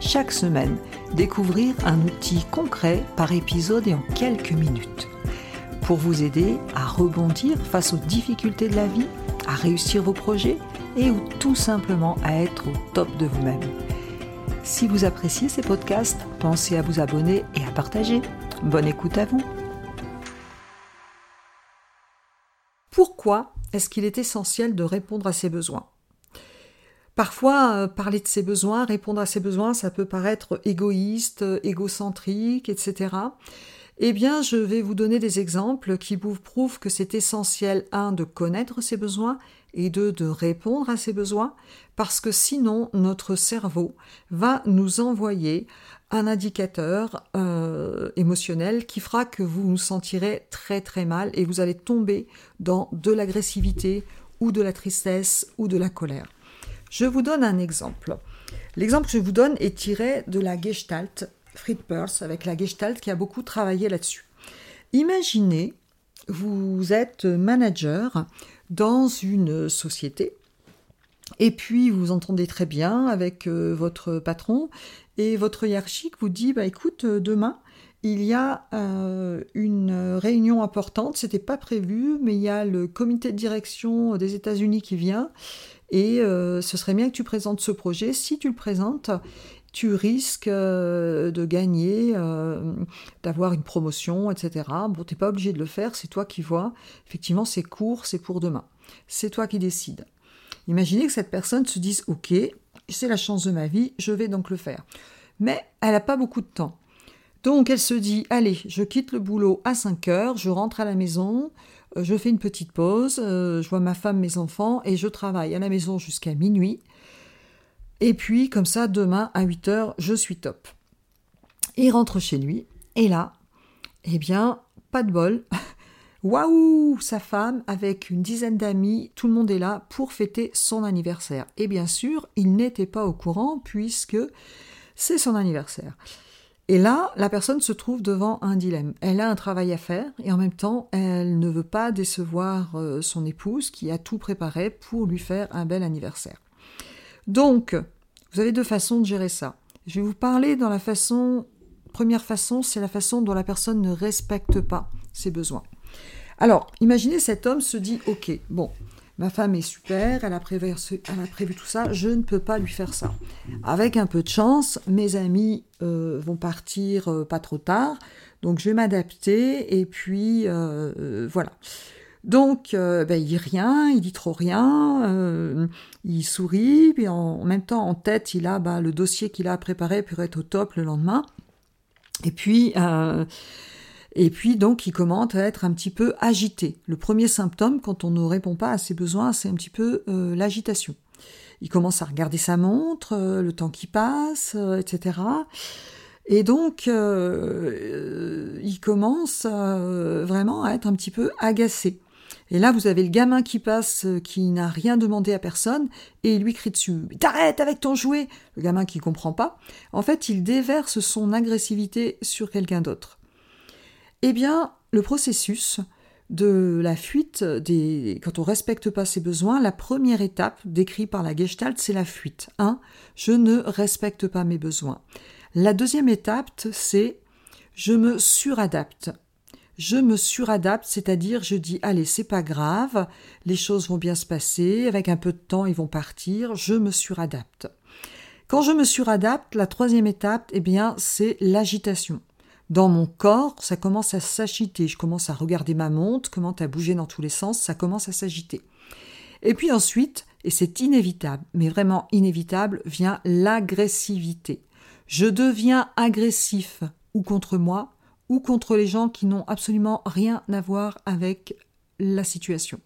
chaque semaine, découvrir un outil concret par épisode et en quelques minutes. Pour vous aider à rebondir face aux difficultés de la vie, à réussir vos projets et ou tout simplement à être au top de vous-même. Si vous appréciez ces podcasts, pensez à vous abonner et à partager. Bonne écoute à vous. Pourquoi est-ce qu'il est essentiel de répondre à ses besoins? Parfois, euh, parler de ses besoins, répondre à ses besoins, ça peut paraître égoïste, égocentrique, etc. Eh bien, je vais vous donner des exemples qui vous prouvent que c'est essentiel, un, de connaître ses besoins et deux, de répondre à ses besoins, parce que sinon, notre cerveau va nous envoyer un indicateur euh, émotionnel qui fera que vous vous sentirez très très mal et vous allez tomber dans de l'agressivité ou de la tristesse ou de la colère. Je vous donne un exemple. L'exemple que je vous donne est tiré de la Gestalt, Fritz Perls, avec la Gestalt qui a beaucoup travaillé là-dessus. Imaginez, vous êtes manager dans une société et puis vous entendez très bien avec euh, votre patron et votre hiérarchique vous dit bah écoute euh, demain il y a euh, une réunion importante, c'était pas prévu, mais il y a le comité de direction des États-Unis qui vient et euh, ce serait bien que tu présentes ce projet. Si tu le présentes, tu risques euh, de gagner, euh, d'avoir une promotion, etc. Bon, t'es pas obligé de le faire, c'est toi qui vois. Effectivement, c'est court, c'est pour demain. C'est toi qui décides. Imaginez que cette personne se dise Ok, c'est la chance de ma vie, je vais donc le faire. Mais elle n'a pas beaucoup de temps. Donc elle se dit Allez, je quitte le boulot à 5 heures, je rentre à la maison, je fais une petite pause, euh, je vois ma femme, mes enfants, et je travaille à la maison jusqu'à minuit. Et puis, comme ça, demain, à 8 heures, je suis top. Il rentre chez lui, et là, eh bien, pas de bol. Waouh Sa femme, avec une dizaine d'amis, tout le monde est là pour fêter son anniversaire. Et bien sûr, il n'était pas au courant, puisque c'est son anniversaire. Et là, la personne se trouve devant un dilemme. Elle a un travail à faire et en même temps, elle ne veut pas décevoir euh, son épouse qui a tout préparé pour lui faire un bel anniversaire. Donc, vous avez deux façons de gérer ça. Je vais vous parler dans la façon, première façon, c'est la façon dont la personne ne respecte pas ses besoins. Alors, imaginez cet homme se dit, ok, bon, ma femme est super, elle a, prévu, tout ça, je ne peux pas lui faire ça. Avec un peu de chance, mes amis euh, vont partir euh, pas trop tard, donc je vais m'adapter et puis euh, voilà. Donc, ben, il dit rien, il dit trop rien, il sourit, puis en, même temps, en tête, il a bah, le dossier qu'il a préparé pour être au top le lendemain. Et puis, et puis donc il commence à être un petit peu agité. Le premier symptôme quand on ne répond pas à ses besoins, c'est un petit peu euh, l'agitation. Il commence à regarder sa montre, euh, le temps qui passe, euh, etc. Et donc il commence vraiment à être un petit peu agacé. Et là, vous avez le gamin qui passe, qui n'a rien demandé à personne, et il lui crie dessus T'arrêtes avec ton jouet Le gamin qui comprend pas. En fait, il déverse son agressivité sur quelqu'un d'autre. Eh bien, le processus de la fuite quand on respecte pas ses besoins, la première étape décrite par la Gestalt, c'est la fuite. 1. Je ne respecte pas mes besoins. La deuxième étape, c'est je me suradapte. Je me suradapte, c'est-à-dire je dis allez, c'est pas grave, les choses vont bien se passer, avec un peu de temps ils vont partir, je me suradapte. Quand je me suradapte, la troisième étape, eh bien, c'est l'agitation dans mon corps, ça commence à s'agiter. Je commence à regarder ma montre, comment à bouger dans tous les sens, ça commence à s'agiter. Et puis ensuite, et c'est inévitable, mais vraiment inévitable, vient l'agressivité. Je deviens agressif, ou contre moi, ou contre les gens qui n'ont absolument rien à voir avec la situation.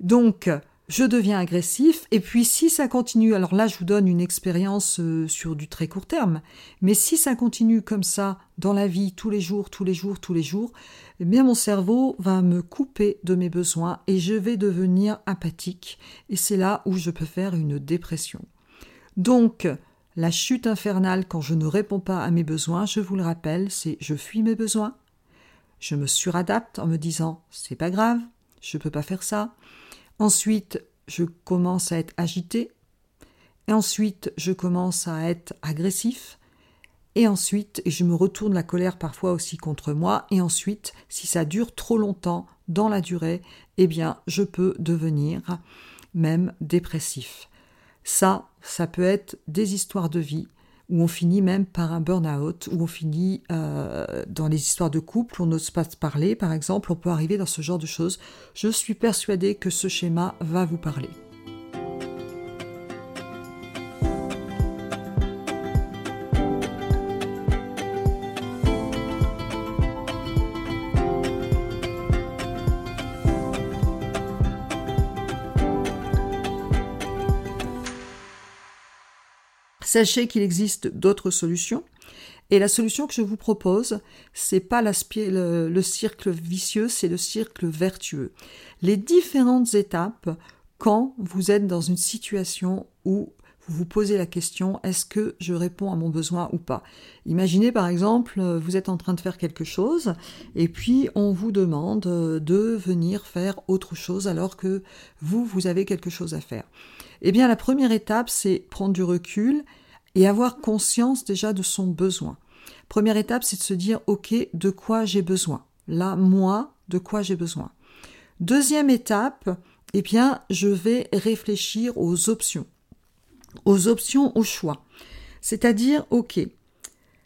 Donc, je deviens agressif, et puis si ça continue, alors là je vous donne une expérience euh, sur du très court terme, mais si ça continue comme ça dans la vie, tous les jours, tous les jours, tous les jours, eh bien mon cerveau va me couper de mes besoins et je vais devenir apathique, et c'est là où je peux faire une dépression. Donc, la chute infernale quand je ne réponds pas à mes besoins, je vous le rappelle, c'est je fuis mes besoins, je me suradapte en me disant c'est pas grave, je peux pas faire ça, Ensuite, je commence à être agité. Et ensuite, je commence à être agressif. Et ensuite, je me retourne la colère parfois aussi contre moi. Et ensuite, si ça dure trop longtemps dans la durée, eh bien, je peux devenir même dépressif. Ça, ça peut être des histoires de vie où on finit même par un burn-out, où on finit euh, dans les histoires de couple, on n'ose pas se parler, par exemple, on peut arriver dans ce genre de choses. Je suis persuadée que ce schéma va vous parler. Sachez qu'il existe d'autres solutions. Et la solution que je vous propose, c'est pas le, le cercle vicieux, c'est le cercle vertueux. Les différentes étapes quand vous êtes dans une situation où vous vous posez la question est-ce que je réponds à mon besoin ou pas? Imaginez par exemple, vous êtes en train de faire quelque chose et puis on vous demande de venir faire autre chose alors que vous, vous avez quelque chose à faire. Eh bien, la première étape, c'est prendre du recul et avoir conscience déjà de son besoin. Première étape, c'est de se dire, OK, de quoi j'ai besoin? Là, moi, de quoi j'ai besoin? Deuxième étape, eh bien, je vais réfléchir aux options. Aux options, au choix. C'est-à-dire, OK,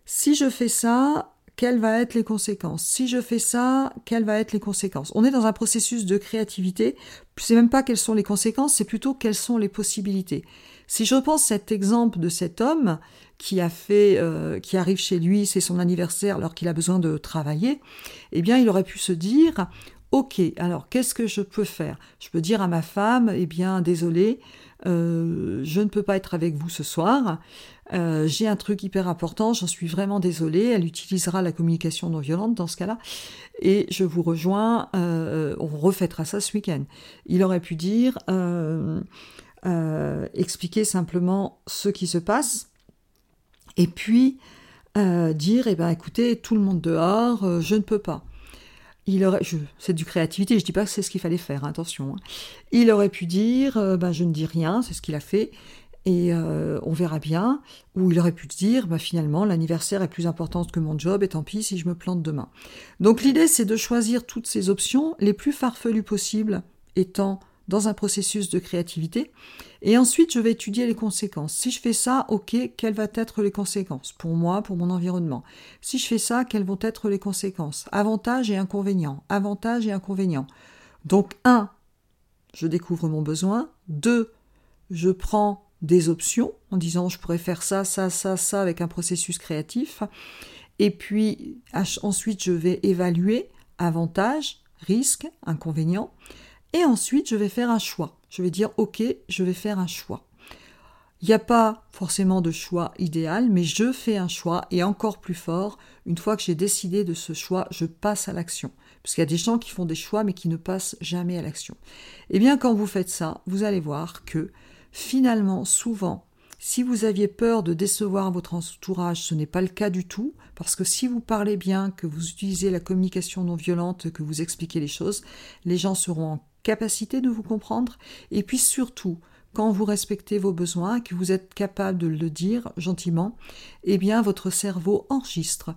si je fais ça, quelles vont être les conséquences Si je fais ça, quelles vont être les conséquences On est dans un processus de créativité. C'est même pas quelles sont les conséquences, c'est plutôt quelles sont les possibilités. Si je pense cet exemple de cet homme qui a fait, euh, qui arrive chez lui, c'est son anniversaire alors qu'il a besoin de travailler, eh bien, il aurait pu se dire, ok, alors qu'est-ce que je peux faire? Je peux dire à ma femme, eh bien, désolé, euh, je ne peux pas être avec vous ce soir. Euh, j'ai un truc hyper important, j'en suis vraiment désolée. Elle utilisera la communication non violente dans ce cas-là. Et je vous rejoins, on refêtera ça ce week-end. Il aurait pu dire, euh, expliquer simplement ce qui se passe, et puis euh, dire, eh ben, écoutez, tout le monde dehors, euh, je ne peux pas. Il aurait, c'est du créativité, je dis pas que c'est ce qu'il fallait faire, hein, attention. Hein. Il aurait pu dire, ben, je ne dis rien, c'est ce qu'il a fait, et on verra bien. Ou il aurait pu dire, ben, finalement, l'anniversaire est plus important que mon job, et tant pis si je me plante demain. Donc l'idée, c'est de choisir toutes ces options les plus farfelues possibles, étant dans un processus de créativité. Et ensuite, je vais étudier les conséquences. Si je fais ça, ok, quelles vont être les conséquences pour moi, pour mon environnement? Si je fais ça, quelles vont être les conséquences? Avantages et inconvénients. Avantages et inconvénients. Donc, un, je découvre mon besoin. Deux, je prends des options en disant je pourrais faire ça, ça, ça, ça avec un processus créatif. Et puis ensuite, je vais évaluer avantages, risques, inconvénients. Et ensuite, je vais faire un choix. Je vais dire, OK, je vais faire un choix. Il n'y a pas forcément de choix idéal, mais je fais un choix et encore plus fort, une fois que j'ai décidé de ce choix, je passe à l'action. Parce y a des gens qui font des choix mais qui ne passent jamais à l'action. Eh bien, quand vous faites ça, vous allez voir que finalement, souvent, si vous aviez peur de décevoir votre entourage, ce n'est pas le cas du tout, parce que si vous parlez bien, que vous utilisez la communication non violente, que vous expliquez les choses, les gens seront en capacité de vous comprendre, et puis surtout, quand vous respectez vos besoins, que vous êtes capable de le dire gentiment, eh bien votre cerveau enregistre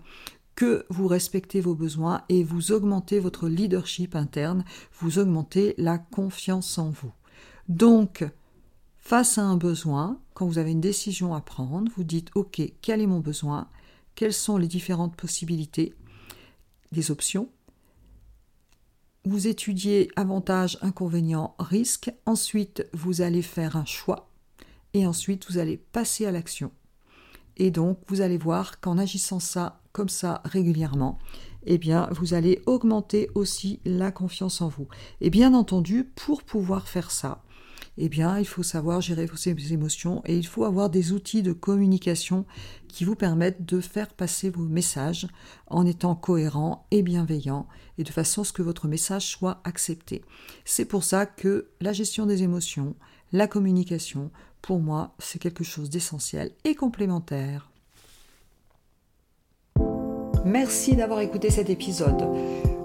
que vous respectez vos besoins et vous augmentez votre leadership interne, vous augmentez la confiance en vous. Donc, face à un besoin, quand vous avez une décision à prendre, vous dites OK, quel est mon besoin? Quelles sont les différentes possibilités, les options vous étudiez avantages, inconvénients, risques, ensuite vous allez faire un choix, et ensuite vous allez passer à l'action. Et donc vous allez voir qu'en agissant ça comme ça régulièrement, eh bien vous allez augmenter aussi la confiance en vous. Et bien entendu, pour pouvoir faire ça, eh bien, il faut savoir gérer vos émotions et il faut avoir des outils de communication qui vous permettent de faire passer vos messages en étant cohérent et bienveillant et de façon à ce que votre message soit accepté. C'est pour ça que la gestion des émotions, la communication, pour moi, c'est quelque chose d'essentiel et complémentaire. Merci d'avoir écouté cet épisode.